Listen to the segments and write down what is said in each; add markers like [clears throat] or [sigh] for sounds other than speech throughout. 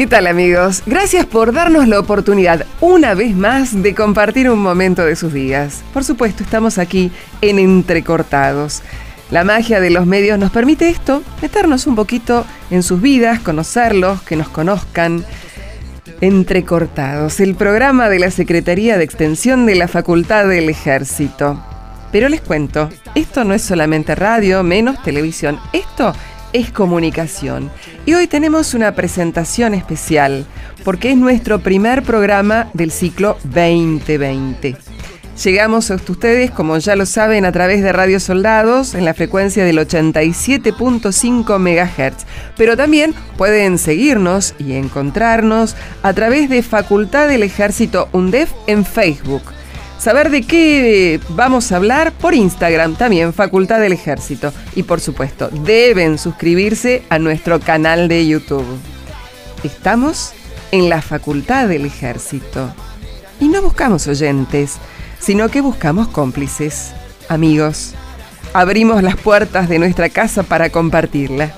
¿Qué tal amigos? Gracias por darnos la oportunidad una vez más de compartir un momento de sus días. Por supuesto, estamos aquí en Entrecortados. La magia de los medios nos permite esto, meternos un poquito en sus vidas, conocerlos, que nos conozcan. Entrecortados, el programa de la Secretaría de Extensión de la Facultad del Ejército. Pero les cuento, esto no es solamente radio, menos televisión, esto es comunicación. Y hoy tenemos una presentación especial, porque es nuestro primer programa del ciclo 2020. Llegamos a ustedes, como ya lo saben, a través de Radio Soldados en la frecuencia del 87.5 MHz, pero también pueden seguirnos y encontrarnos a través de Facultad del Ejército UNDEF en Facebook saber de qué vamos a hablar por Instagram, también Facultad del Ejército. Y por supuesto, deben suscribirse a nuestro canal de YouTube. Estamos en la Facultad del Ejército. Y no buscamos oyentes, sino que buscamos cómplices, amigos. Abrimos las puertas de nuestra casa para compartirla.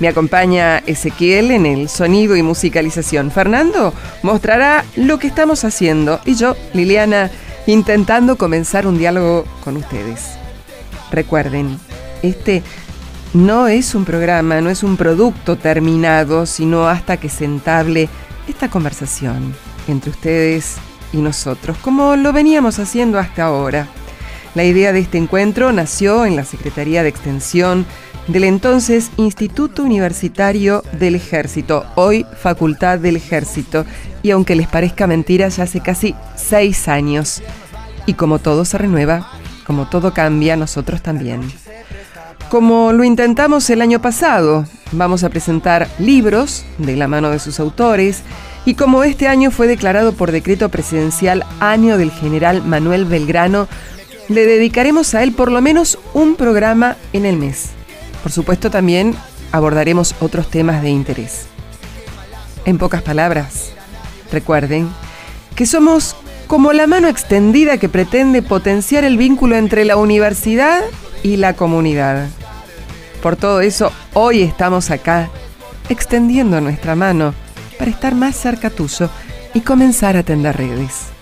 Me acompaña Ezequiel en el sonido y musicalización. Fernando mostrará lo que estamos haciendo y yo, Liliana, intentando comenzar un diálogo con ustedes. Recuerden, este no es un programa, no es un producto terminado, sino hasta que se entable esta conversación entre ustedes y nosotros, como lo veníamos haciendo hasta ahora. La idea de este encuentro nació en la Secretaría de Extensión del entonces Instituto Universitario del Ejército, hoy Facultad del Ejército, y aunque les parezca mentira, ya hace casi seis años. Y como todo se renueva, como todo cambia, nosotros también. Como lo intentamos el año pasado, vamos a presentar libros de la mano de sus autores, y como este año fue declarado por decreto presidencial Año del General Manuel Belgrano, le dedicaremos a él por lo menos un programa en el mes. Por supuesto también abordaremos otros temas de interés. En pocas palabras, recuerden que somos como la mano extendida que pretende potenciar el vínculo entre la universidad y la comunidad. Por todo eso, hoy estamos acá, extendiendo nuestra mano para estar más cerca tuyo y comenzar a tender redes.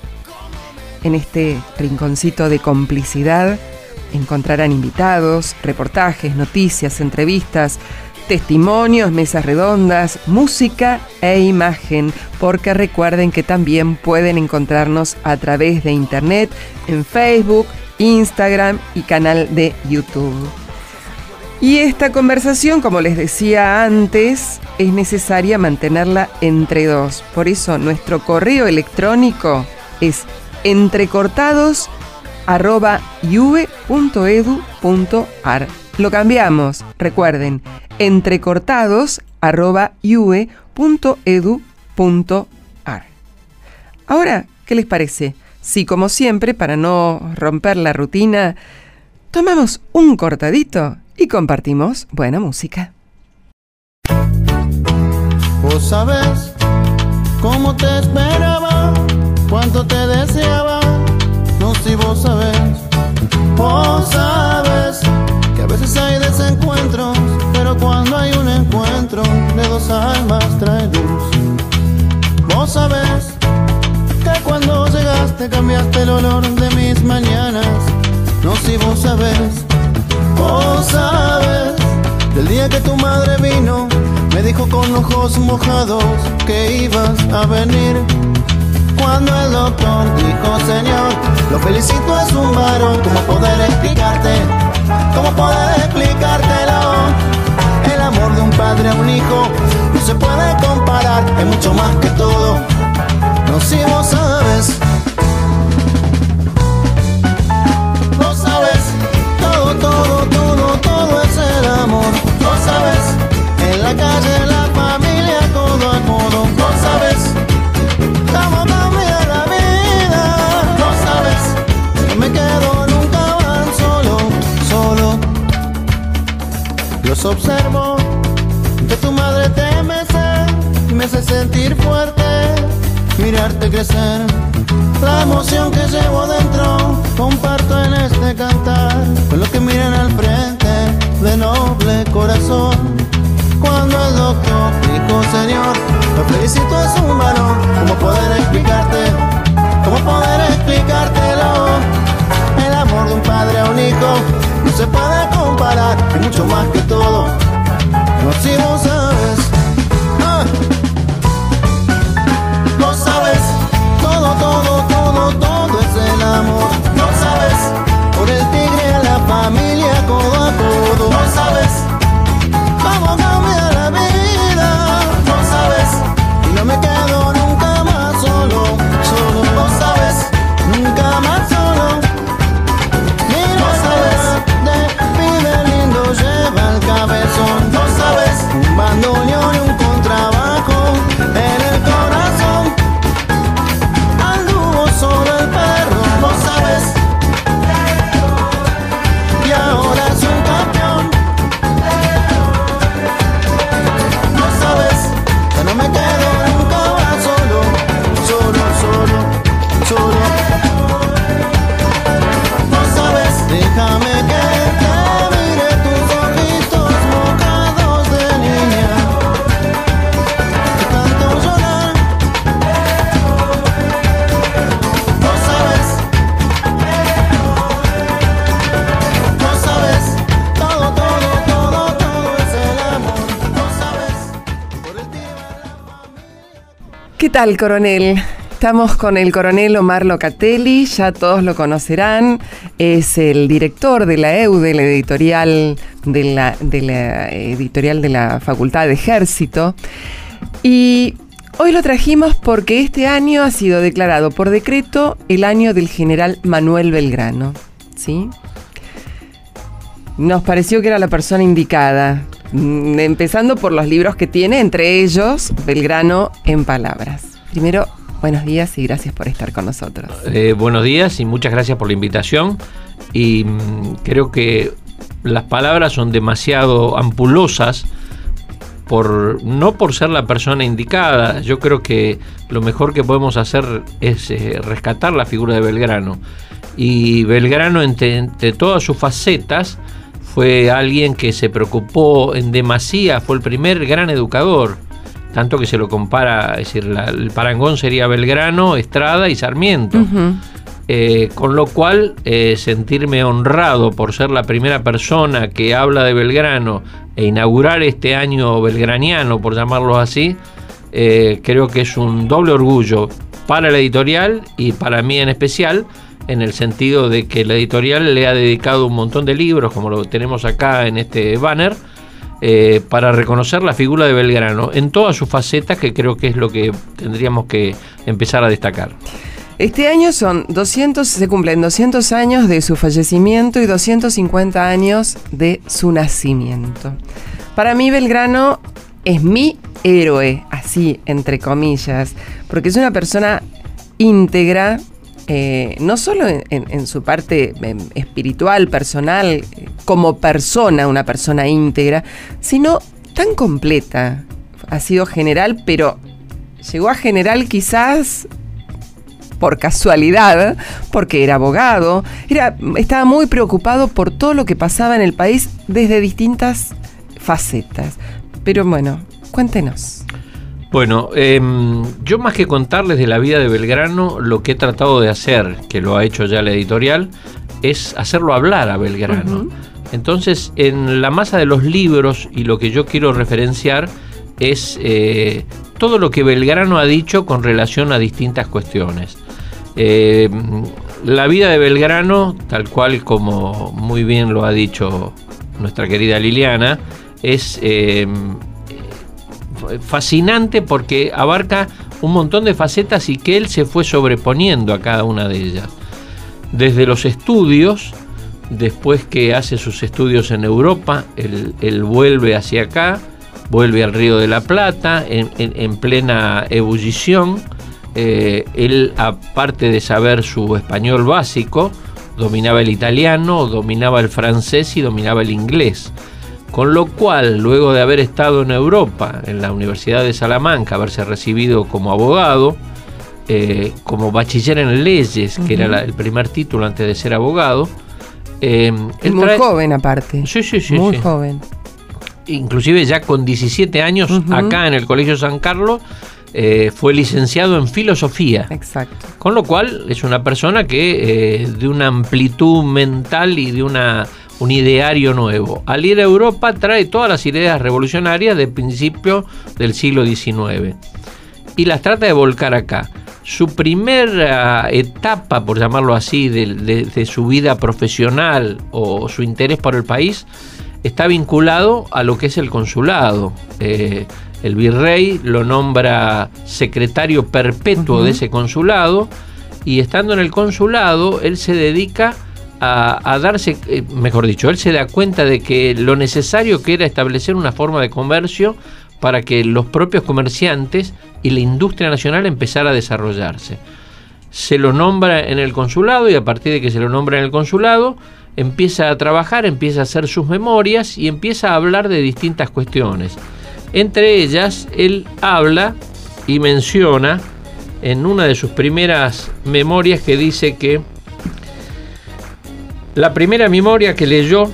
En este rinconcito de complicidad encontrarán invitados, reportajes, noticias, entrevistas, testimonios, mesas redondas, música e imagen, porque recuerden que también pueden encontrarnos a través de internet en Facebook, Instagram y canal de YouTube. Y esta conversación, como les decía antes, es necesaria mantenerla entre dos. Por eso nuestro correo electrónico es entrecortados.uve.edu.ar. Lo cambiamos, recuerden, entrecortados.uve.edu.ar. Ahora, ¿qué les parece? Si como siempre, para no romper la rutina, tomamos un cortadito y compartimos buena música. Vos sabés cómo te esperaba, cuánto te deseaba, no si vos sabés, vos sabes que a veces hay desencuentros, pero cuando hay un encuentro de dos almas trae luz. Vos sabés que cuando llegaste cambiaste el olor de mis mañanas, no si vos sabés Vos sabes del día que tu madre vino, me dijo con ojos mojados que ibas a venir. Cuando el doctor dijo, Señor, lo felicito es un varón, ¿cómo poder explicarte? ¿Cómo poder explicártelo? El amor de un padre a un hijo no se puede comparar, es mucho más que todo. No si vos sabes todo, todo, todo es el amor. Lo sabes, en la calle, la observo que tu madre te me hace, me hace sentir fuerte, mirarte crecer. La emoción que llevo dentro comparto en este cantar con los que miran al frente de noble corazón. Cuando el doctor dijo Señor, lo felicito es humano, ¿cómo poder explicarte? ¿Cómo poder explicártelo? El amor de un padre a un hijo no se puede mucho más que todo. Nos hicimos sabes. Ah. no sabes todo todo todo todo es el amor. No sabes por el tigre a la familia codo tal, coronel? Estamos con el coronel Omar Locatelli, ya todos lo conocerán, es el director de la EU, de la editorial de la, de la editorial de la Facultad de Ejército. Y hoy lo trajimos porque este año ha sido declarado por decreto el año del general Manuel Belgrano. ¿Sí? Nos pareció que era la persona indicada, empezando por los libros que tiene, entre ellos Belgrano en palabras. Primero, buenos días y gracias por estar con nosotros. Eh, buenos días y muchas gracias por la invitación. Y mm, creo que las palabras son demasiado ampulosas por, no por ser la persona indicada. Yo creo que lo mejor que podemos hacer es eh, rescatar la figura de Belgrano. Y Belgrano, entre todas sus facetas, fue alguien que se preocupó en demasía, fue el primer gran educador, tanto que se lo compara, es decir, el parangón sería Belgrano, Estrada y Sarmiento. Eh, con lo cual, eh, sentirme honrado por ser la primera persona que habla de Belgrano e inaugurar este año belgraniano, por llamarlo así, eh, creo que es un doble orgullo para la editorial y para mí en especial, en el sentido de que la editorial le ha dedicado un montón de libros, como lo tenemos acá en este banner, eh, para reconocer la figura de Belgrano en todas sus facetas, que creo que es lo que tendríamos que empezar a destacar. Este año son 200, se cumplen 200 años de su fallecimiento y 250 años de su nacimiento. Para mí Belgrano es mi héroe, así entre comillas, porque es una persona íntegra, eh, no solo en, su parte em, espiritual, personal, como persona, una persona íntegra, sino tan completa. Ha sido general, pero llegó a general quizás por casualidad, porque era abogado, era, estaba muy preocupado por todo lo que pasaba en el país desde distintas facetas. Pero bueno, cuéntenos. Bueno, em, yo más que contarles de la vida de Belgrano, lo que he tratado de hacer, que lo ha hecho ya la editorial, es hacerlo hablar a Belgrano. Entonces, en la masa de los libros y lo que yo quiero referenciar es eh, todo lo que Belgrano ha dicho con relación a distintas cuestiones. Em, la vida de Belgrano, tal cual como muy bien lo ha dicho nuestra querida Liliana, es em, fascinante porque abarca un montón de facetas y que él se fue sobreponiendo a cada una de ellas. Desde los estudios, después que hace sus estudios en Europa, él, vuelve hacia acá, vuelve al Río de la Plata en, plena ebullición. Eh, él, aparte de saber su español básico, dominaba el italiano, dominaba el francés y dominaba el inglés. Con lo cual, luego de haber estado en Europa, en la Universidad de Salamanca, haberse recibido como abogado, eh, como bachiller en leyes, que era el primer título antes de ser abogado. Eh, muy joven aparte. Sí, sí, sí. Muy joven. Inclusive ya con 17 años, acá en el Colegio San Carlos, eh, fue licenciado en filosofía. Exacto. Con lo cual es una persona que de una amplitud mental y de una un ideario nuevo. Al ir a Europa trae todas las ideas revolucionarias del principio del siglo XIX y las trata de volcar acá. Su primera etapa, por llamarlo así, de, su vida profesional o su interés por el país está vinculado a lo que es el consulado. Eh, el virrey lo nombra secretario perpetuo de ese consulado y estando en el consulado él se dedica a, darse, eh, mejor dicho, él se da cuenta de que lo necesario que era establecer una forma de comercio para que los propios comerciantes y la industria nacional empezara a desarrollarse. Se lo nombra en el consulado y a partir de que se lo nombra en el consulado, empieza a trabajar, empieza a hacer sus memorias y empieza a hablar de distintas cuestiones. Entre ellas, él habla y menciona en una de sus primeras memorias que dice que la primera memoria que leyó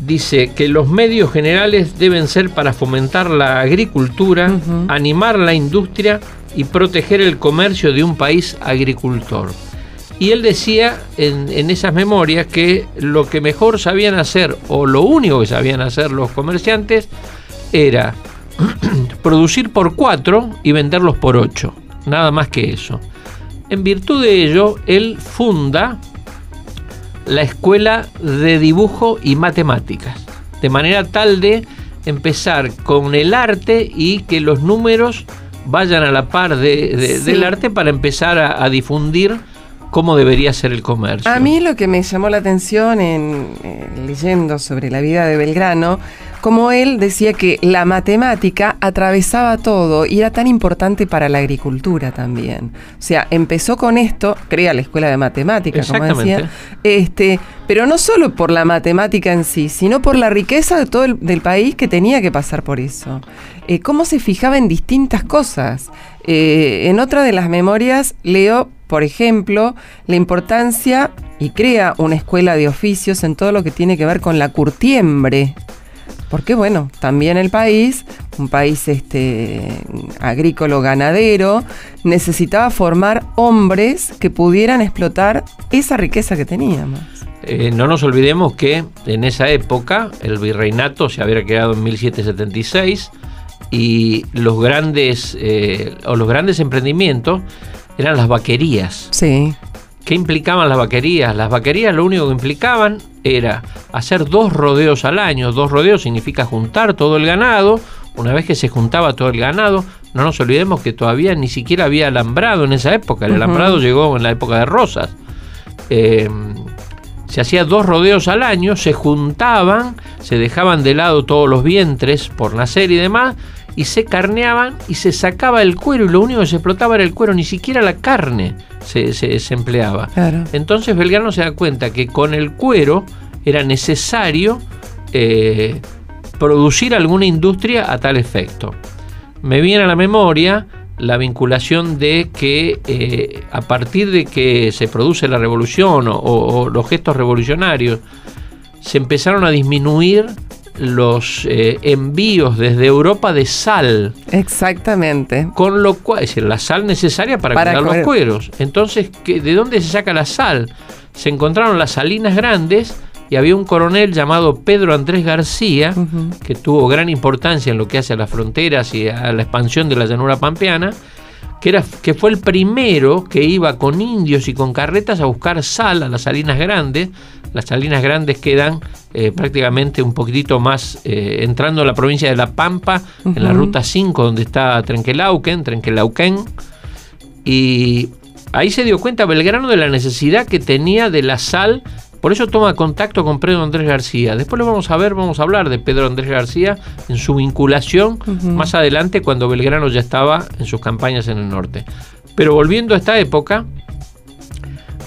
dice que los medios generales deben ser para fomentar la agricultura, animar la industria y proteger el comercio de un país agricultor. Y él decía en, esas memorias que lo que mejor sabían hacer, o lo único que sabían hacer los comerciantes, era [clears throat] producir por cuatro y venderlos por ocho. nada más que eso. En virtud de ello, él funda la Escuela de Dibujo y Matemáticas, de manera tal de empezar con el arte y que los números vayan a la par de, del arte para empezar a, difundir cómo debería ser el comercio. A mí lo que me llamó la atención en leyendo sobre la vida de Belgrano como él decía que la matemática atravesaba todo y era tan importante para la agricultura también. O sea, empezó con esto, crea la escuela de matemáticas, como decía, este, pero no solo por la matemática en sí, sino por la riqueza de todo el del país que tenía que pasar por eso. Eh, cómo se fijaba en distintas cosas. Eh, en otra de las memorias leo, por ejemplo, la importancia y crea una escuela de oficios en todo lo que tiene que ver con la curtiembre. Porque bueno, también el país, un país este, agrícola ganadero, necesitaba formar hombres que pudieran explotar esa riqueza que teníamos. Eh, no nos olvidemos que en esa época el virreinato se había quedado en 1776 y los grandes eh, o los grandes emprendimientos eran las vaquerías. Sí. ¿Qué implicaban las vaquerías? Las vaquerías lo único que implicaban era hacer dos rodeos al año. Dos rodeos significa juntar todo el ganado. Una vez que se juntaba todo el ganado, no nos olvidemos que todavía ni siquiera había alambrado en esa época. El alambrado llegó en la época de Rosas. Eh, se hacía dos rodeos al año, se juntaban, se dejaban de lado todos los vientres por nacer y demás, y se carneaban y se sacaba el cuero y lo único que se explotaba era el cuero, ni siquiera la carne se, se, empleaba. Entonces Belgrano se da cuenta que con el cuero era necesario eh, producir alguna industria a tal efecto. Me viene a la memoria la vinculación de que eh, a partir de que se produce la revolución o los gestos revolucionarios, se empezaron a disminuir los eh, envíos desde Europa de sal. Exactamente. Con lo cual, es decir, la sal necesaria para, para los cueros. Entonces, ¿de dónde se saca la sal? Se encontraron las salinas grandes y había un coronel llamado Pedro Andrés García, que tuvo gran importancia en lo que hace a las fronteras y a la expansión de la llanura pampeana, que, era, que fue el primero que iba con indios y con carretas a buscar sal a las salinas grandes. Las salinas grandes quedan eh, prácticamente un poquitito más eh, entrando a la provincia de La Pampa, en la ruta 5, donde está Trenquelauquen, Trenquelauquen. Y ahí se dio cuenta Belgrano de la necesidad que tenía de la sal por eso toma contacto con Pedro Andrés García. Después lo vamos a ver, vamos a hablar de Pedro Andrés García en su vinculación más adelante cuando Belgrano ya estaba en sus campañas en el norte. Pero volviendo a esta época,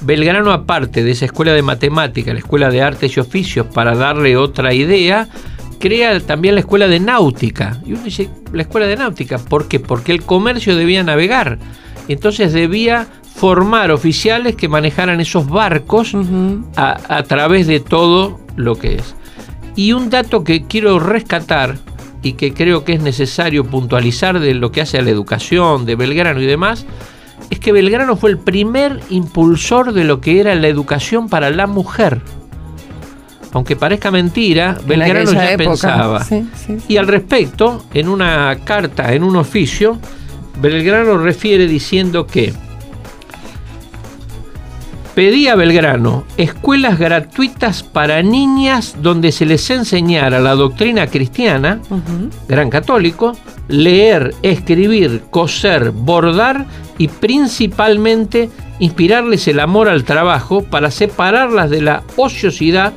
Belgrano aparte de esa escuela de matemática, la escuela de artes y oficios, para darle otra idea, crea también la escuela de náutica. Y uno dice, la escuela de náutica, ¿por qué? Porque el comercio debía navegar. Entonces debía formar oficiales que manejaran esos barcos a, través de todo lo que es. Y un dato que quiero rescatar y que creo que es necesario puntualizar de lo que hace a la educación de Belgrano y demás, es que Belgrano fue el primer impulsor de lo que era la educación para la mujer. Aunque parezca mentira, Belgrano ya pensaba. Y al respecto, en una carta, en un oficio, Belgrano refiere diciendo que Pedía Belgrano escuelas gratuitas para niñas donde se les enseñara la doctrina cristiana, gran católico, leer, escribir, coser, bordar y principalmente inspirarles el amor al trabajo para separarlas de la ociosidad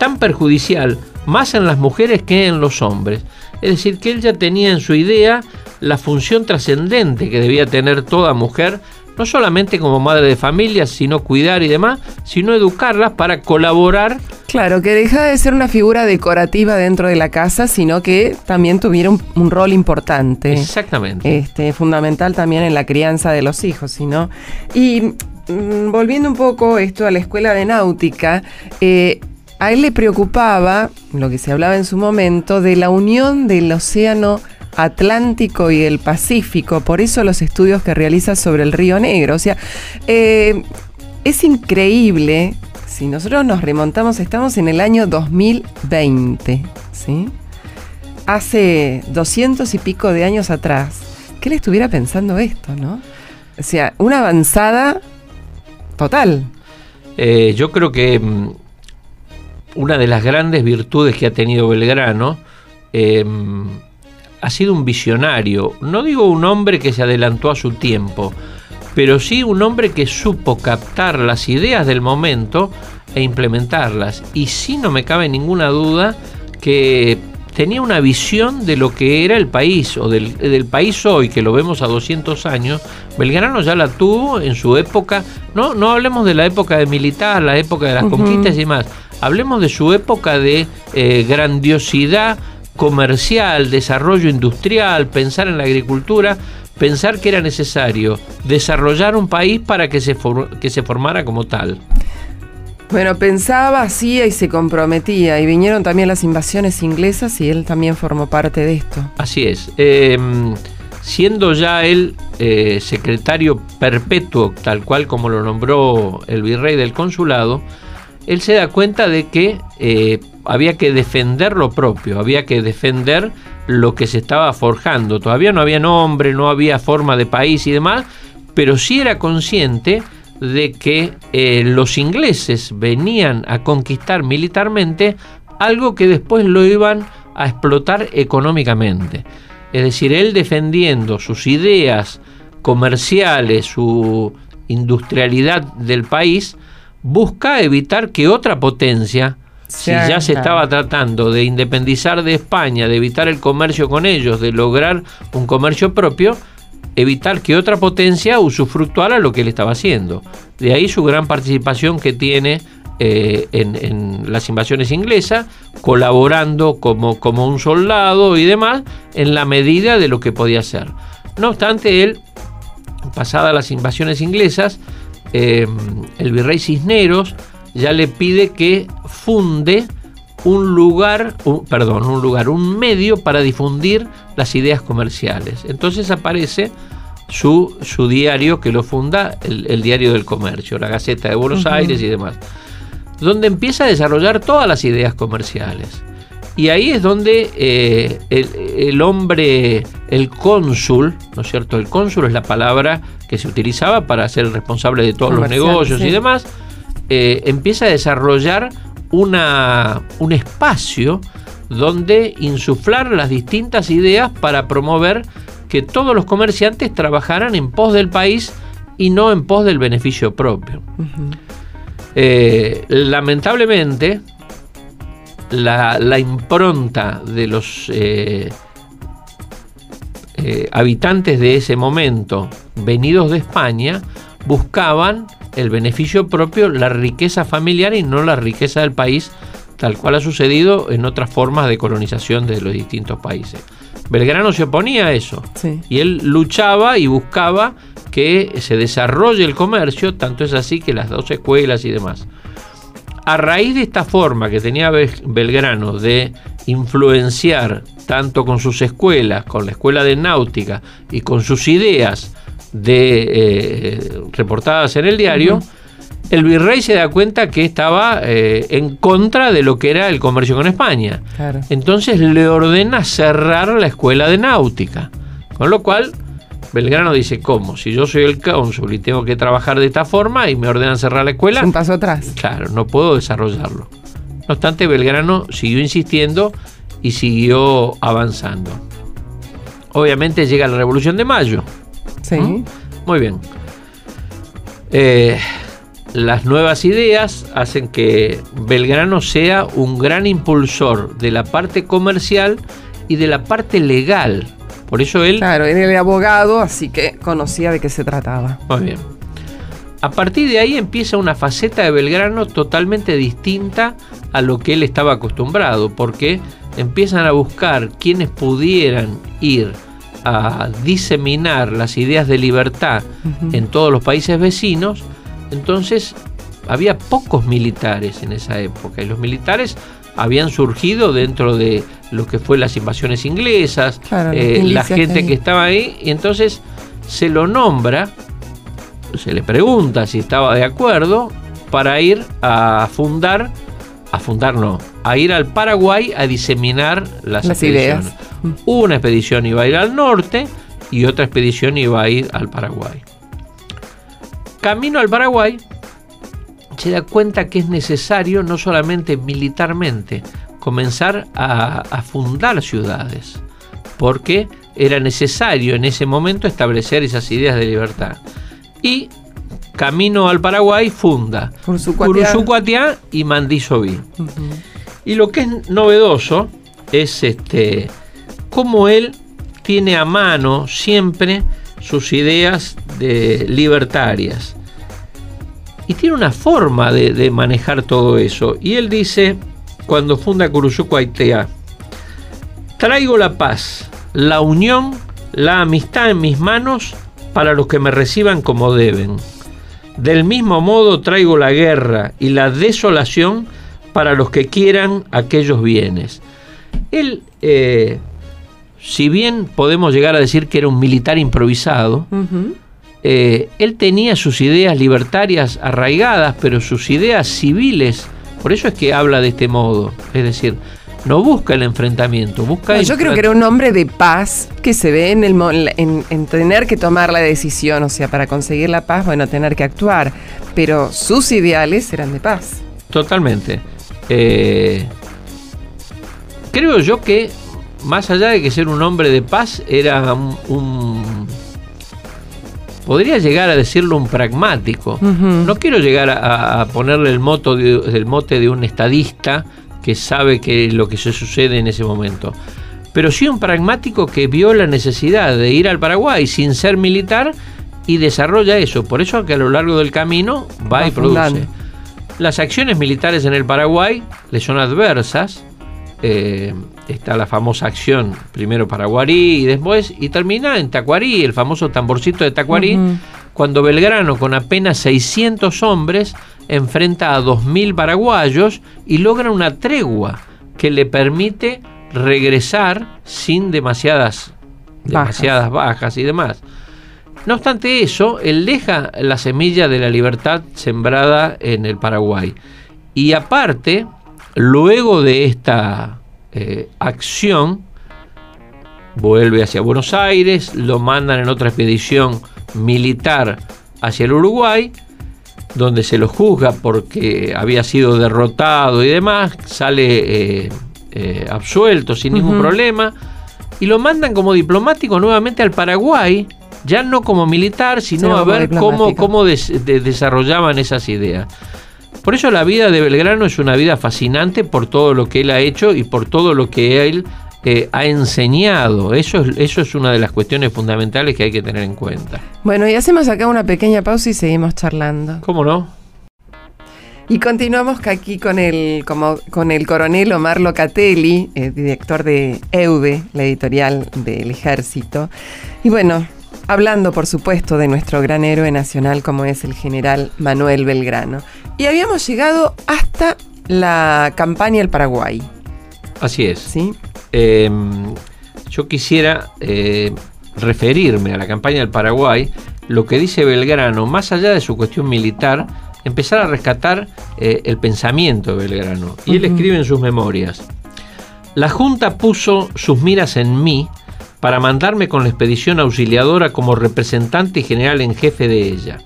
tan perjudicial más en las mujeres que en los hombres. Es decir, que él ya tenía en su idea la función trascendente que debía tener toda mujer no solamente como madre de familia, sino cuidar y demás, sino educarlas para colaborar. Claro, que deja de ser una figura decorativa dentro de la casa, sino que también tuviera un, rol importante. Exactamente. Este, fundamental también en la crianza de los hijos, sino. Y mm, volviendo un poco esto a la escuela de náutica, eh, a él le preocupaba, lo que se hablaba en su momento, de la unión del océano Atlántico y el Pacífico, por eso los estudios que realiza sobre el Río Negro. O sea, eh, es increíble, si nosotros nos remontamos, estamos en el año 2020, ¿sí? Hace 200 y pico de años atrás, que él estuviera pensando esto, ¿no? O sea, una avanzada total. Eh, yo creo que mm, una de las grandes virtudes que ha tenido Belgrano eh, ha sido un visionario. No digo un hombre que se adelantó a su tiempo, pero sí un hombre que supo captar las ideas del momento e implementarlas. Y sí no me cabe ninguna duda que tenía una visión de lo que era el país o del, del, país hoy, que lo vemos a 200 años, Belgrano ya la tuvo en su época, no, no hablemos de la época de militar, la época de las uh -huh. conquistas y demás, hablemos de su época de eh, grandiosidad comercial, desarrollo industrial, pensar en la agricultura, pensar que era necesario desarrollar un país para que se, que se formara como tal. Bueno, pensaba, hacía y se comprometía. Y vinieron también las invasiones inglesas y él también formó parte de esto. Así es. Eh, siendo ya él eh, secretario perpetuo, tal cual como lo nombró el virrey del consulado, él se da cuenta de que eh, había que defender lo propio, había que defender lo que se estaba forjando. Todavía no había nombre, no había forma de país y demás, pero sí era consciente de que eh, los ingleses venían a conquistar militarmente algo que después lo iban a explotar económicamente. Es decir, él defendiendo sus ideas comerciales, su industrialidad del país, busca evitar que otra potencia, si ya se estaba tratando de independizar de España, de evitar el comercio con ellos, de lograr un comercio propio, evitar que otra potencia usufructuara lo que él estaba haciendo. De ahí su gran participación que tiene eh, en, en, las invasiones inglesas, colaborando como, como un soldado y demás, en la medida de lo que podía hacer. No obstante, él, pasadas las invasiones inglesas, eh, el virrey Cisneros ya le pide que funde un lugar, un, perdón, un lugar, un medio para difundir las ideas comerciales. Entonces aparece su, su diario que lo funda, el, el, Diario del Comercio, la Gaceta de Buenos uh -huh. Aires y demás, donde empieza a desarrollar todas las ideas comerciales. Y ahí es donde eh, el, el, hombre, el cónsul, ¿no es cierto? El cónsul es la palabra que se utilizaba para ser el responsable de todos los negocios sí. y demás, eh, empieza a desarrollar una, un espacio donde insuflar las distintas ideas para promover que todos los comerciantes trabajaran en pos del país y no en pos del beneficio propio. Uh -huh. eh, lamentablemente, la, la, impronta de los eh, eh, habitantes de ese momento, venidos de España, buscaban el beneficio propio, la riqueza familiar y no la riqueza del país, tal cual ha sucedido en otras formas de colonización de los distintos países. Belgrano se oponía a eso sí. y él luchaba y buscaba que se desarrolle el comercio, tanto es así que las dos escuelas y demás. A raíz de esta forma que tenía Belgrano de influenciar tanto con sus escuelas, con la escuela de náutica y con sus ideas de, eh, reportadas en el diario, uh -huh. el virrey se da cuenta que estaba eh, en contra de lo que era el comercio con España. Claro. Entonces le ordena cerrar la escuela de náutica. Con lo cual, Belgrano dice, ¿cómo? Si yo soy el cónsul y tengo que trabajar de esta forma y me ordenan cerrar la escuela... Un paso atrás. Claro, no puedo desarrollarlo. No obstante, Belgrano siguió insistiendo y siguió avanzando. Obviamente llega la Revolución de Mayo. Sí. ¿Mm? Muy bien. Eh, las nuevas ideas hacen que Belgrano sea un gran impulsor de la parte comercial y de la parte legal. Por eso él... Claro, él era abogado, así que conocía de qué se trataba. Muy bien. A partir de ahí empieza una faceta de Belgrano totalmente distinta a lo que él estaba acostumbrado, porque empiezan a buscar quienes pudieran ir a diseminar las ideas de libertad uh -huh. en todos los países vecinos, entonces había pocos militares en esa época y los militares habían surgido dentro de lo que fue las invasiones inglesas, claro, eh, la gente que estaba ahí, y entonces se lo nombra, se le pregunta si estaba de acuerdo para ir a fundar, a fundar no, a ir al Paraguay a diseminar las, las ideas. Una expedición iba a ir al norte y otra expedición iba a ir al Paraguay. camino al Paraguay, se da cuenta que es necesario, no solamente militarmente, comenzar a, a fundar ciudades, porque era necesario en ese momento establecer esas ideas de libertad. Y camino al Paraguay funda Uruzucuatiá y Mandisoví. Y lo que es novedoso es este cómo él tiene a mano siempre sus ideas de libertarias. Y tiene una forma de, manejar todo eso. Y él dice, cuando funda Curuzucuatiá, traigo la paz, la unión, la amistad en mis manos para los que me reciban como deben. Del mismo modo traigo la guerra y la desolación para los que quieran aquellos bienes. Él, eh, si bien podemos llegar a decir que era un militar improvisado, eh, él tenía sus ideas libertarias arraigadas, pero sus ideas civiles, por eso es que habla de este modo, es decir, no busca el enfrentamiento, busca... yo creo que era un hombre de paz que se ve en, el, en, tener que tomar la decisión, o sea, para conseguir la paz, bueno, tener que actuar, pero sus ideales eran de paz. Totalmente. Eh, creo yo que, más allá de que ser un hombre de paz, era un... podría llegar a decirlo un pragmático. No quiero llegar a, ponerle el, moto el mote de un estadista, que sabe que lo que se sucede en ese momento. Pero sí un pragmático que vio la necesidad de ir al Paraguay sin ser militar y desarrolla eso. Por eso que a lo largo del camino va, y produce. Las acciones militares en el Paraguay le son adversas. Eh, está la famosa acción primero Paraguarí y después y termina en Tacuarí, el famoso tamborcito de Tacuarí, cuando Belgrano con apenas 600 hombres enfrenta a 2.000 paraguayos y logra una tregua que le permite regresar sin demasiadas bajas. demasiadas bajas y demás. No obstante eso, él deja la semilla de la libertad sembrada en el Paraguay. Y aparte, luego de esta eh, acción, vuelve hacia Buenos Aires, lo mandan en otra expedición militar hacia el Uruguay donde se lo juzga porque había sido derrotado y demás, sale eh, eh, absuelto sin ningún problema, y lo mandan como diplomático nuevamente al Paraguay, ya no como militar, sino a ver cómo, cómo desarrollaban esas ideas. Por eso la vida de Belgrano es una vida fascinante por todo lo que él ha hecho y por todo lo que él ha enseñado. Eso es, eso es una de las cuestiones fundamentales que hay que tener en cuenta. Bueno, y hacemos acá una pequeña pausa y seguimos charlando. ¿Cómo no? Y continuamos aquí con el, como, con el coronel Omar Locatelli, eh, director de EUDE, la editorial del ejército. Y bueno, hablando por supuesto de nuestro gran héroe nacional como es el general Manuel Belgrano. Y habíamos llegado hasta la campaña del Paraguay. Así es. ¿Sí? Em, yo quisiera eh, referirme a la campaña del Paraguay, lo que dice Belgrano, más allá de su cuestión militar, empezar a rescatar eh, el pensamiento de Belgrano. Y él escribe en sus memorias, la Junta puso sus miras en mí para mandarme con la expedición auxiliadora como representante y general en jefe de ella.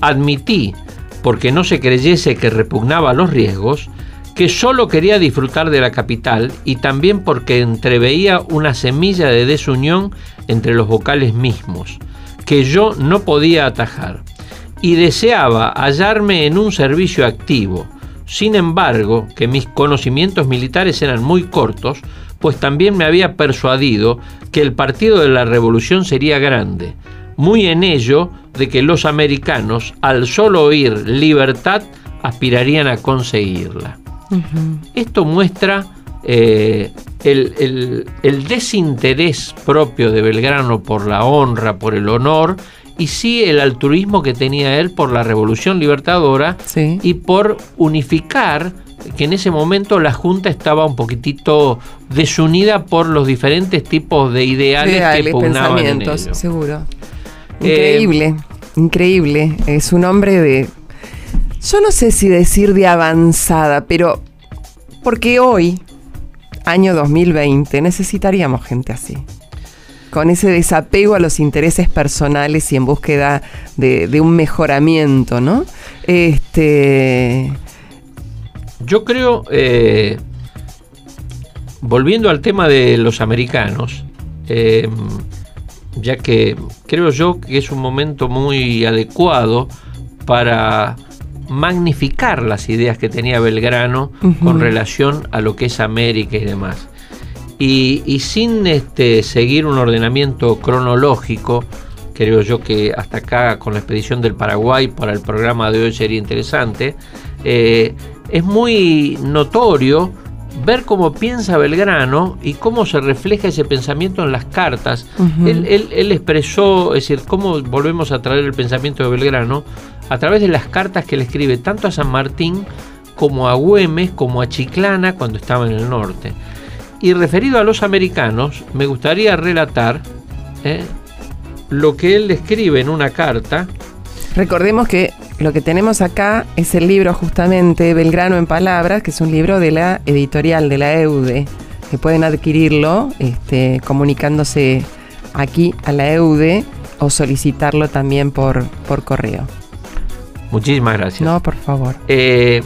Admití, porque no se creyese que repugnaba los riesgos, que solo quería disfrutar de la capital y también porque entreveía una semilla de desunión entre los vocales mismos, que yo no podía atajar, y deseaba hallarme en un servicio activo. Sin embargo, que mis conocimientos militares eran muy cortos, pues también me había persuadido que el partido de la revolución sería grande, muy en ello de que los americanos, al solo oír libertad, aspirarían a conseguirla. Esto muestra eh, el, desinterés propio de Belgrano por la honra, por el honor, y sí el altruismo que tenía él por la revolución libertadora y por unificar que en ese momento la Junta estaba un poquitito desunida por los diferentes tipos de ideales, que pugnaban en Seguro. Eh, increíble, increíble. Es un hombre de yo no sé si decir de avanzada, pero porque hoy, año 2020, necesitaríamos gente así. con ese desapego a los intereses personales y en búsqueda de, un mejoramiento, ¿no? Este. Yo creo, eh, volviendo al tema de los americanos, eh, ya que creo yo que es un momento muy adecuado para magnificar las ideas que tenía Belgrano con relación a lo que es América y demás. Y, sin este, seguir un ordenamiento cronológico, creo yo que hasta acá con la expedición del Paraguay para el programa de hoy sería interesante, eh, es muy notorio ver cómo piensa Belgrano y cómo se refleja ese pensamiento en las cartas. él, él, expresó, es decir, cómo volvemos a traer el pensamiento de Belgrano a través de las cartas que le escribe tanto a San Martín como a Güemes, como a Chiclana cuando estaba en el norte. Y referido a los americanos, me gustaría relatar eh, lo que él escribe en una carta. Recordemos que lo que tenemos acá es el libro justamente Belgrano en Palabras, que es un libro de la editorial de la EUDE, que pueden adquirirlo este, comunicándose aquí a la EUDE o solicitarlo también por, por correo. Muchísimas gracias. No, por favor. Eh,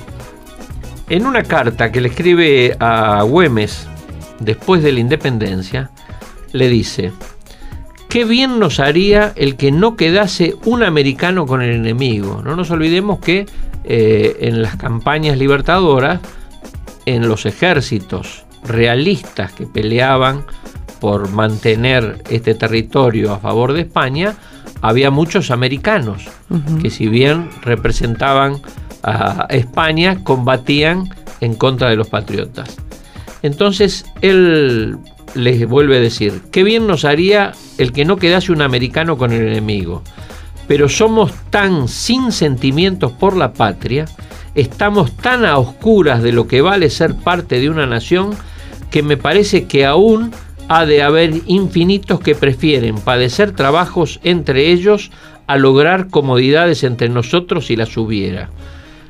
en una carta que le escribe a Güemes después de la independencia, le dice, qué bien nos haría el que no quedase un americano con el enemigo. No nos olvidemos que eh, en las campañas libertadoras, en los ejércitos realistas que peleaban por mantener este territorio a favor de España, había muchos americanos que si bien representaban a España, combatían en contra de los patriotas. Entonces él les vuelve a decir, qué bien nos haría el que no quedase un americano con el enemigo, pero somos tan sin sentimientos por la patria, estamos tan a oscuras de lo que vale ser parte de una nación, que me parece que aún ha de haber infinitos que prefieren padecer trabajos entre ellos a lograr comodidades entre nosotros y las hubiera.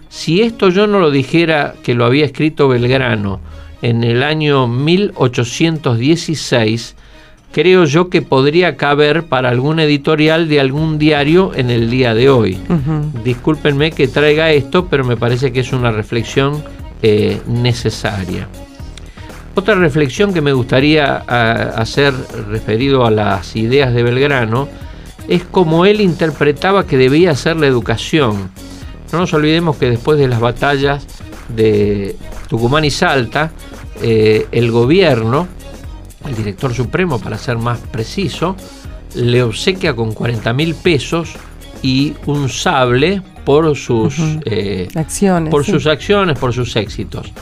Si esto yo no lo dijera que lo había escrito Belgrano en el año 1816, creo yo que podría caber para algún editorial de algún diario en el día de hoy. Discúlpenme que traiga esto, pero me parece que es una reflexión eh, necesaria. Otra reflexión que me gustaría hacer referido a las ideas de Belgrano es cómo él interpretaba que debía ser la educación. No nos olvidemos que después de las batallas de Tucumán y Salta, eh, el gobierno, el director supremo para ser más preciso, le obsequia con 40 mil pesos y un sable por sus eh, acciones, por sus acciones, por sus éxitos.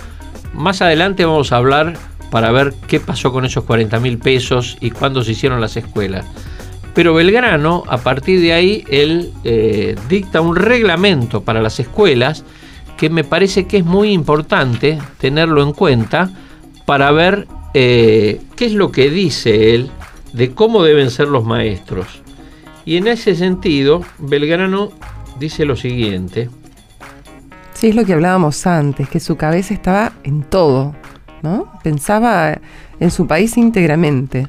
Más adelante vamos a hablar para ver qué pasó con esos 40 mil pesos y cuándo se hicieron las escuelas. Pero Belgrano, a partir de ahí, él eh, dicta un reglamento para las escuelas que me parece que es muy importante tenerlo en cuenta para ver eh, qué es lo que dice él de cómo deben ser los maestros. Y en ese sentido, Belgrano dice lo siguiente. Sí, es lo que hablábamos antes, que su cabeza estaba en todo, ¿no? Pensaba en su país íntegramente.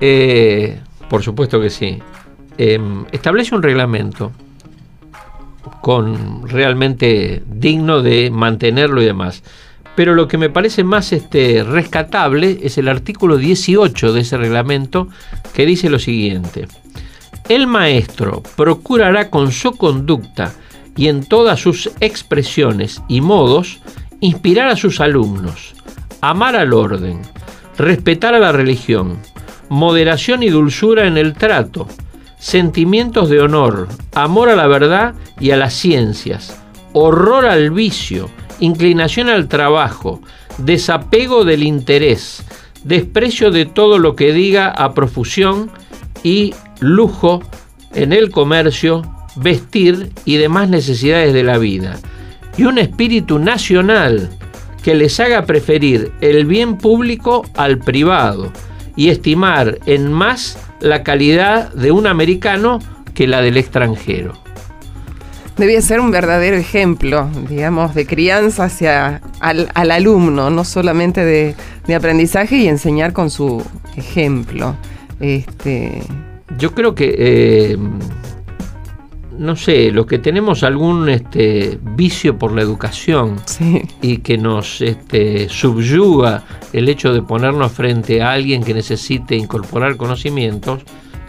Eh, por supuesto que sí. Em, establece un reglamento con realmente digno de mantenerlo y demás. Pero lo que me parece más este, rescatable es el artículo 18 de ese reglamento que dice lo siguiente. El maestro procurará con su conducta y en todas sus expresiones y modos inspirar a sus alumnos, amar al orden, respetar a la religión, moderación y dulzura en el trato, sentimientos de honor, amor a la verdad y a las ciencias, horror al vicio, inclinación al trabajo, desapego del interés, desprecio de todo lo que diga a profusión y lujo en el comercio, vestir y demás necesidades de la vida, y un espíritu nacional que les haga preferir el bien público al privado y estimar en más la calidad de un americano que la del extranjero. Debía ser un verdadero ejemplo, digamos, de crianza hacia al, alumno, no solamente de, de aprendizaje y enseñar con su ejemplo. Este... Yo creo que, eh, no sé, los que tenemos algún este, vicio por la educación Sí. y que nos este, subyuga el hecho de ponernos frente a alguien que necesite incorporar conocimientos,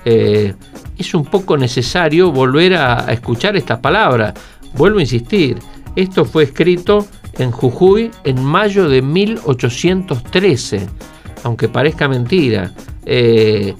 eh, es un poco necesario volver a, a escuchar estas palabras. Vuelvo a insistir, esto fue escrito en Jujuy en mayo de 1813, aunque parezca mentira. Eh,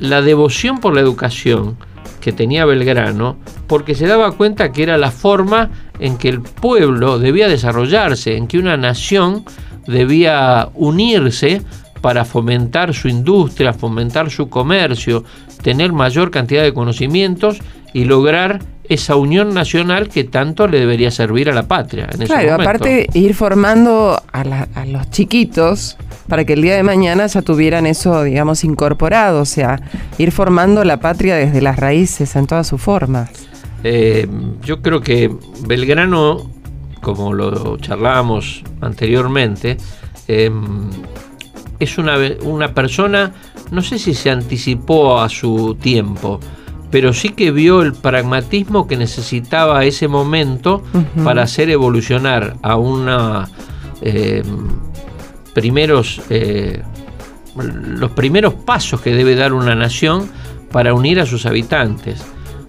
la devoción por la educación que tenía Belgrano, porque se daba cuenta que era la forma en que el pueblo debía desarrollarse, en que una nación debía unirse para fomentar su industria, fomentar su comercio, tener mayor cantidad de conocimientos y lograr esa unión nacional que tanto le debería servir a la patria. En Claro, aparte ir formando a, la- a los chiquitos para que el día de mañana ya tuvieran eso, digamos, incorporado, o sea, ir formando la patria desde las raíces en todas sus formas. Eh, yo creo que Belgrano, como lo charlábamos anteriormente, eh, es una, una persona, no sé si se anticipó a su tiempo, pero sí que vio el pragmatismo que necesitaba ese momento para hacer evolucionar a una eh, primeros eh, los primeros pasos que debe dar una nación para unir a sus habitantes.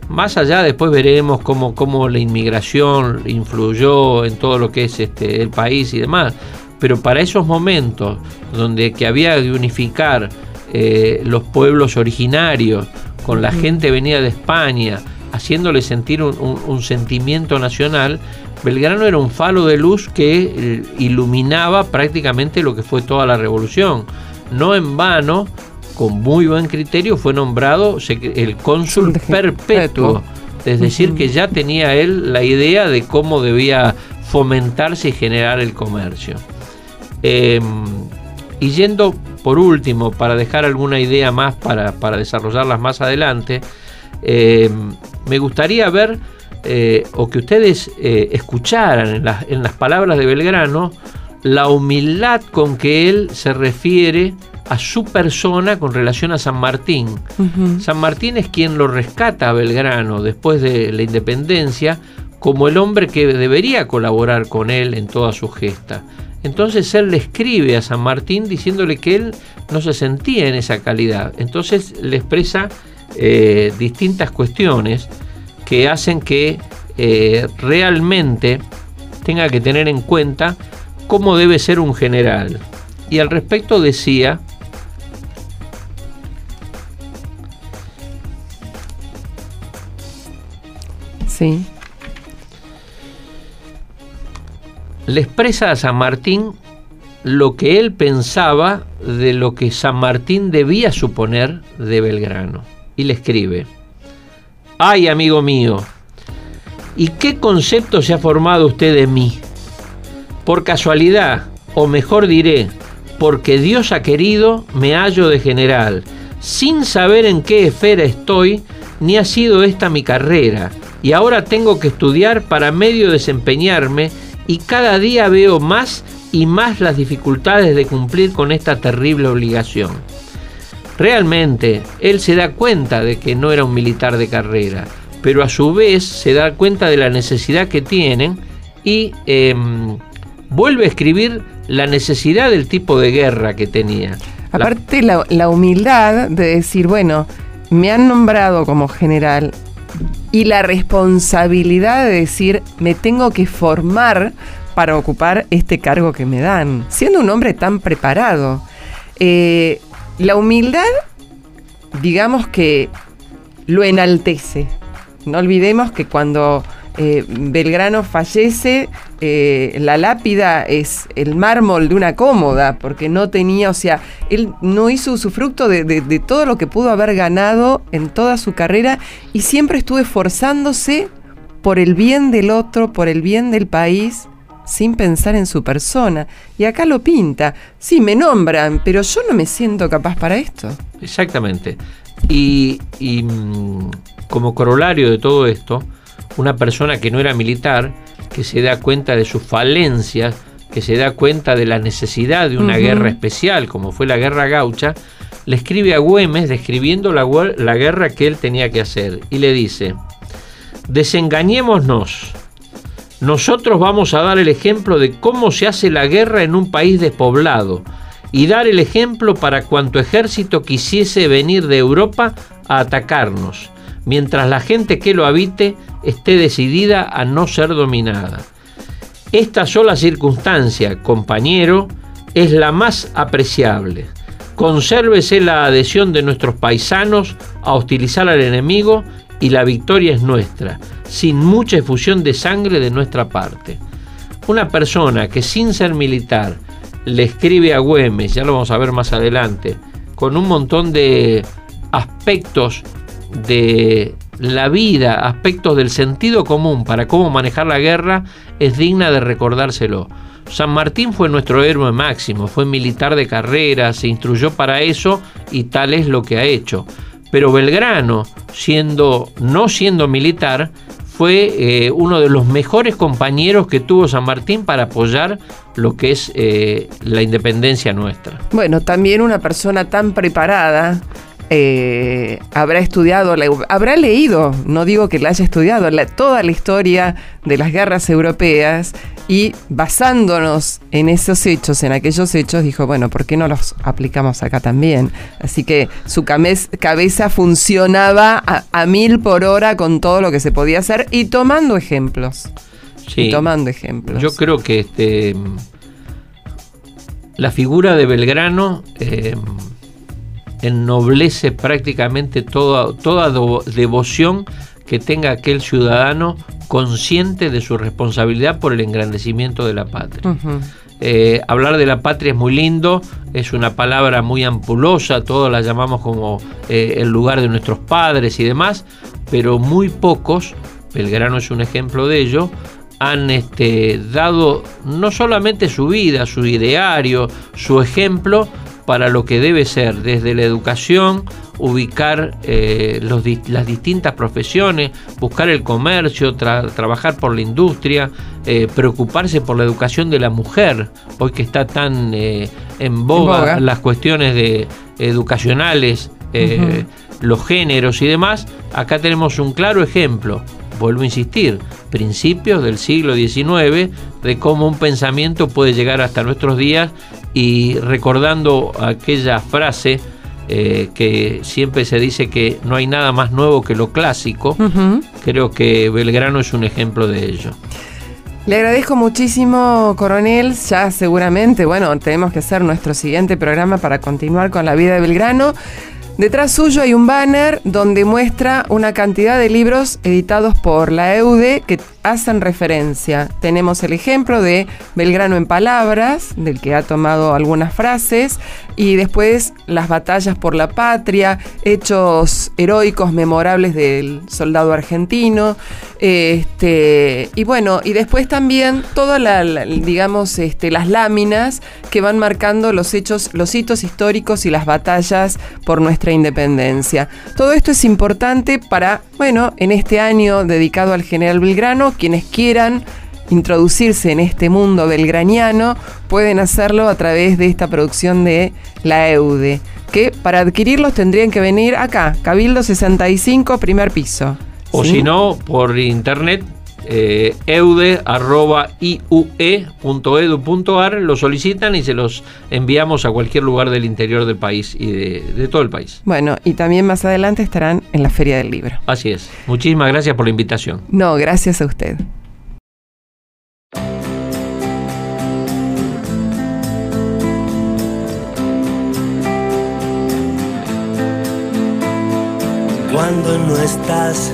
Más allá después veremos cómo, cómo la inmigración influyó en todo lo que es este, el país y demás. Pero para esos momentos donde que había que unificar eh, los pueblos originarios con la gente venida de España, haciéndole sentir un, un- un sentimiento nacional, Belgrano era un falo de luz que eh, iluminaba prácticamente lo que fue toda la revolución. No en vano, con muy buen criterio, fue nombrado el cónsul Perpetuo. perpetuo. Es decir, que ya tenía él la idea de cómo debía fomentarse y generar el comercio. Eh, y yendo por último, para dejar alguna idea más para, para desarrollarlas más adelante, eh, me gustaría ver eh, o que ustedes eh, escucharan en las, en las palabras de Belgrano la humildad con que él se refiere a su persona con relación a San Martín. San Martín es quien lo rescata a Belgrano después de la independencia como el hombre que debería colaborar con él en toda su gesta. Entonces él le escribe a San Martín diciéndole que él no se sentía en esa calidad. Entonces le expresa eh, distintas cuestiones que hacen que eh, realmente tenga que tener en cuenta cómo debe ser un general. Y al respecto decía, Sí. Le expresa a San Martín lo que él pensaba de lo que San Martín debía suponer de Belgrano. Y le escribe, ay amigo mío, ¿y qué concepto se ha formado usted de mí? Por casualidad, o mejor diré, porque Dios ha querido, me hallo de general, sin saber en qué esfera estoy, ni ha sido esta mi carrera, y ahora tengo que estudiar para medio desempeñarme, y cada día veo más y más las dificultades de cumplir con esta terrible obligación. Realmente, él se da cuenta de que no era un militar de carrera, pero a su vez se da cuenta de la necesidad que tienen y em, vuelve a escribir la necesidad del tipo de guerra que tenía. Aparte la humildad de decir, bueno, me han nombrado como general y la responsabilidad de decir, me tengo que formar para ocupar este cargo que me dan, siendo un hombre tan preparado. Eh, la humildad, digamos que lo enaltece. No olvidemos que cuando eh, Belgrano fallece, eh, la lápida es el mármol de una cómoda, porque no tenía, o sea, él no hizo usufructo de, de- todo lo que pudo haber ganado en toda su carrera y siempre estuvo esforzándose por el bien del otro, por el bien del país, sin pensar en su persona. Y acá lo pinta. Sí, me nombran, pero yo no me siento capaz para esto. Exactamente. Y, y, mm, como corolario de todo esto, una persona que no era militar, que se da cuenta de sus falencias, que se da cuenta de la necesidad de una guerra especial, como fue la guerra gaucha, le escribe a Güemes describiendo la, la guerra que él tenía que hacer y le dice, desengañémonos, nosotros vamos a dar el ejemplo de cómo se hace la guerra en un país despoblado y dar el ejemplo para cuanto ejército quisiese venir de Europa a atacarnos, mientras la gente que lo habite esté decidida a no ser dominada. Esta sola circunstancia, compañero, es la más apreciable. Consérvese la adhesión de nuestros paisanos a hostilizar al enemigo y la victoria es nuestra, sin mucha efusión de sangre de nuestra parte. Una persona que sin ser militar le escribe a Güemes, ya lo vamos a ver más adelante, con un montón de aspectos de la vida, aspectos del sentido común para cómo manejar la guerra, es digna de recordárselo. San Martín fue nuestro héroe máximo, fue militar de carrera, se instruyó para eso y tal es lo que ha hecho. Pero Belgrano, siendo, no siendo militar, fue eh, uno de los mejores compañeros que tuvo San Martín para apoyar lo que es eh, la independencia nuestra. Bueno, también una persona tan preparada eh, habrá estudiado, habrá leído, no digo que la haya estudiado, toda la historia de las guerras europeas y basándonos en esos hechos, en aquellos hechos, dijo, bueno, ¿por qué no los aplicamos acá también? Así que su cabeza funcionaba a, mil por hora con todo lo que se podía hacer y tomando ejemplos. Sí, tomando ejemplos. Yo creo que este, la figura de Belgrano... Eh, ennoblece prácticamente toda, toda devoción que tenga aquel ciudadano consciente de su responsabilidad por el engrandecimiento de la patria. Eh, hablar de la patria es muy lindo, es una palabra muy ampulosa, todos la llamamos como eh, el lugar de nuestros padres y demás, pero muy pocos, Belgrano es un ejemplo de ello, han este, dado no solamente su vida, su ideario, su ejemplo, para lo que debe ser desde la educación, ubicar eh, las distintas profesiones, buscar el comercio, trabajar por la industria, eh, preocuparse por la educación de la mujer, hoy que está tan eh, en, boga las cuestiones de, educacionales, los géneros y demás, acá tenemos un claro ejemplo vuelvo a insistir, principios del siglo XIX, de cómo un pensamiento puede llegar hasta nuestros días y recordando aquella frase eh, que siempre se dice que no hay nada más nuevo que lo clásico, creo que Belgrano es un ejemplo de ello. Le agradezco muchísimo, coronel. Ya seguramente, bueno, tenemos que hacer nuestro siguiente programa para continuar con la vida de Belgrano. Detrás suyo hay un banner donde muestra una cantidad de libros editados por la EUDE que hacen referencia. Tenemos el ejemplo de Belgrano en Palabras, del que ha tomado algunas frases, y después las batallas por la patria, hechos heroicos memorables del soldado argentino, este, y bueno, y después también todas digamos, este, las láminas que van marcando los hechos, los hitos históricos y las batallas por nuestra independencia. Todo esto es importante para, bueno, en este año dedicado al general Belgrano, quienes quieran introducirse en este mundo belgraniano pueden hacerlo a través de esta producción de la EUDE, que para adquirirlos tendrían que venir acá, Cabildo 65, primer piso. O si no, por internet, eh, eude.iue.edu.ar, lo solicitan y se los enviamos a cualquier lugar del interior del país y de, de, todo el país. Bueno, y también más adelante estarán en la Feria del Libro. Así es. Muchísimas gracias por la invitación. No, gracias a usted. Cuando no estás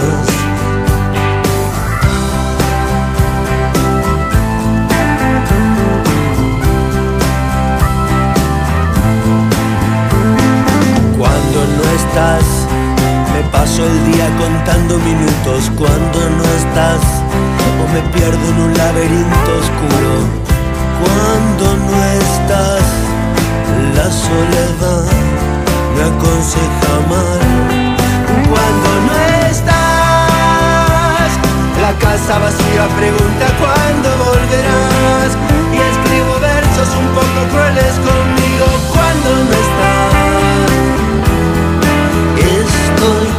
cuentas. Me paso el día contando minutos cuando no estás. O me pierdo en un laberinto oscuro cuando no estás. La soledad me aconseja mal cuando no estás. La casa vacía pregunta cuándo volverás. Y escribo versos un poco crueles con Estoy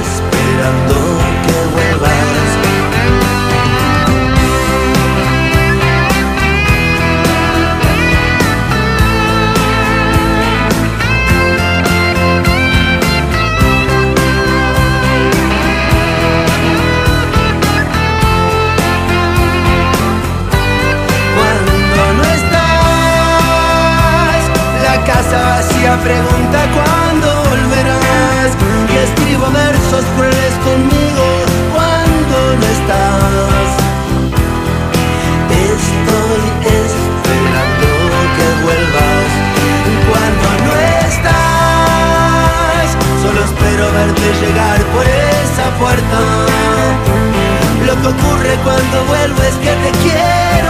esperando que vuelvas. Cuando no estás, la casa vacía pregunta cuándo versos crueles conmigo cuando no estás. Estoy esperando que vuelvas. Cuando no estás, solo espero verte llegar por esa puerta. Lo que ocurre cuando vuelvo es que te quiero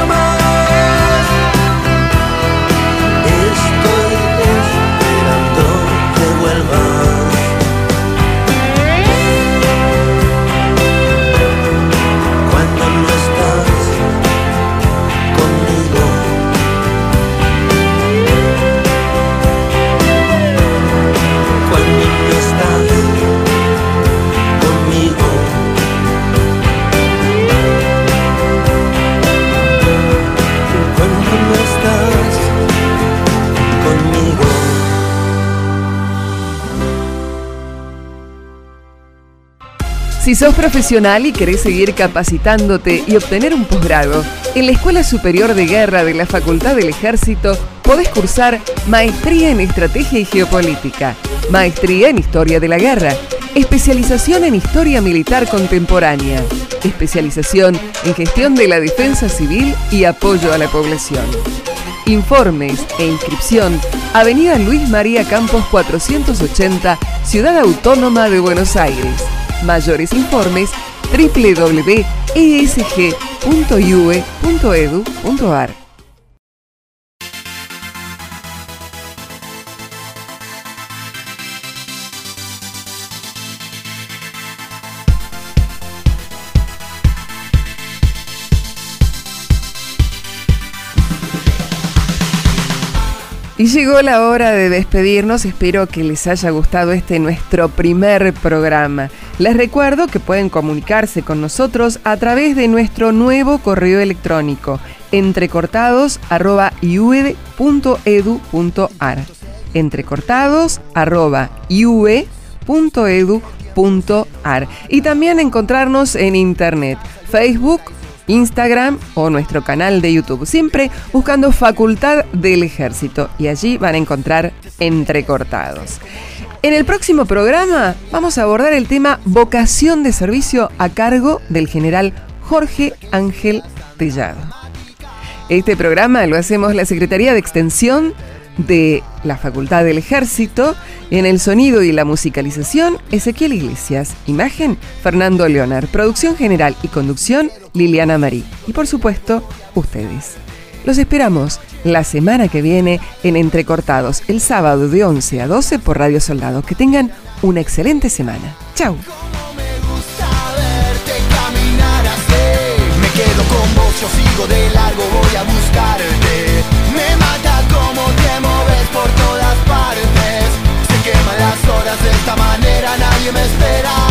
Si sos profesional y querés seguir capacitándote y obtener un posgrado, en la Escuela Superior de Guerra de la Facultad del Ejército podés cursar Maestría en Estrategia y Geopolítica, Maestría en Historia de la Guerra, especialización en Historia Militar Contemporánea, especialización en Gestión de la Defensa Civil y Apoyo a la Población. Informes e inscripción, Avenida Luis María Campos 480, Ciudad Autónoma de Buenos Aires. Mayores informes www.esg.iue.edu.ar. llegó la hora de despedirnos, espero que les haya gustado este nuestro primer programa. Les recuerdo que pueden comunicarse con nosotros a través de nuestro nuevo correo electrónico entrecortados.iue.edu.ar entrecortados.iue.edu.ar Y también encontrarnos en internet, Facebook, Instagram o nuestro canal de YouTube, siempre buscando Facultad del Ejército y allí van a encontrar entrecortados. En el próximo programa vamos a abordar el tema vocación de servicio a cargo del general Jorge Ángel Tellado. Este programa lo hacemos la Secretaría de Extensión de la Facultad del Ejército. En el sonido y la musicalización, Ezequiel Iglesias. Imagen, Fernando Leonard. Producción general y conducción, Liliana Marí. Y por supuesto, ustedes. Los esperamos la semana que viene en Entrecortados, el sábado de 11 a 12 por Radio Soldado. Que tengan una excelente semana. Buscarte de esta manera, nadie me espera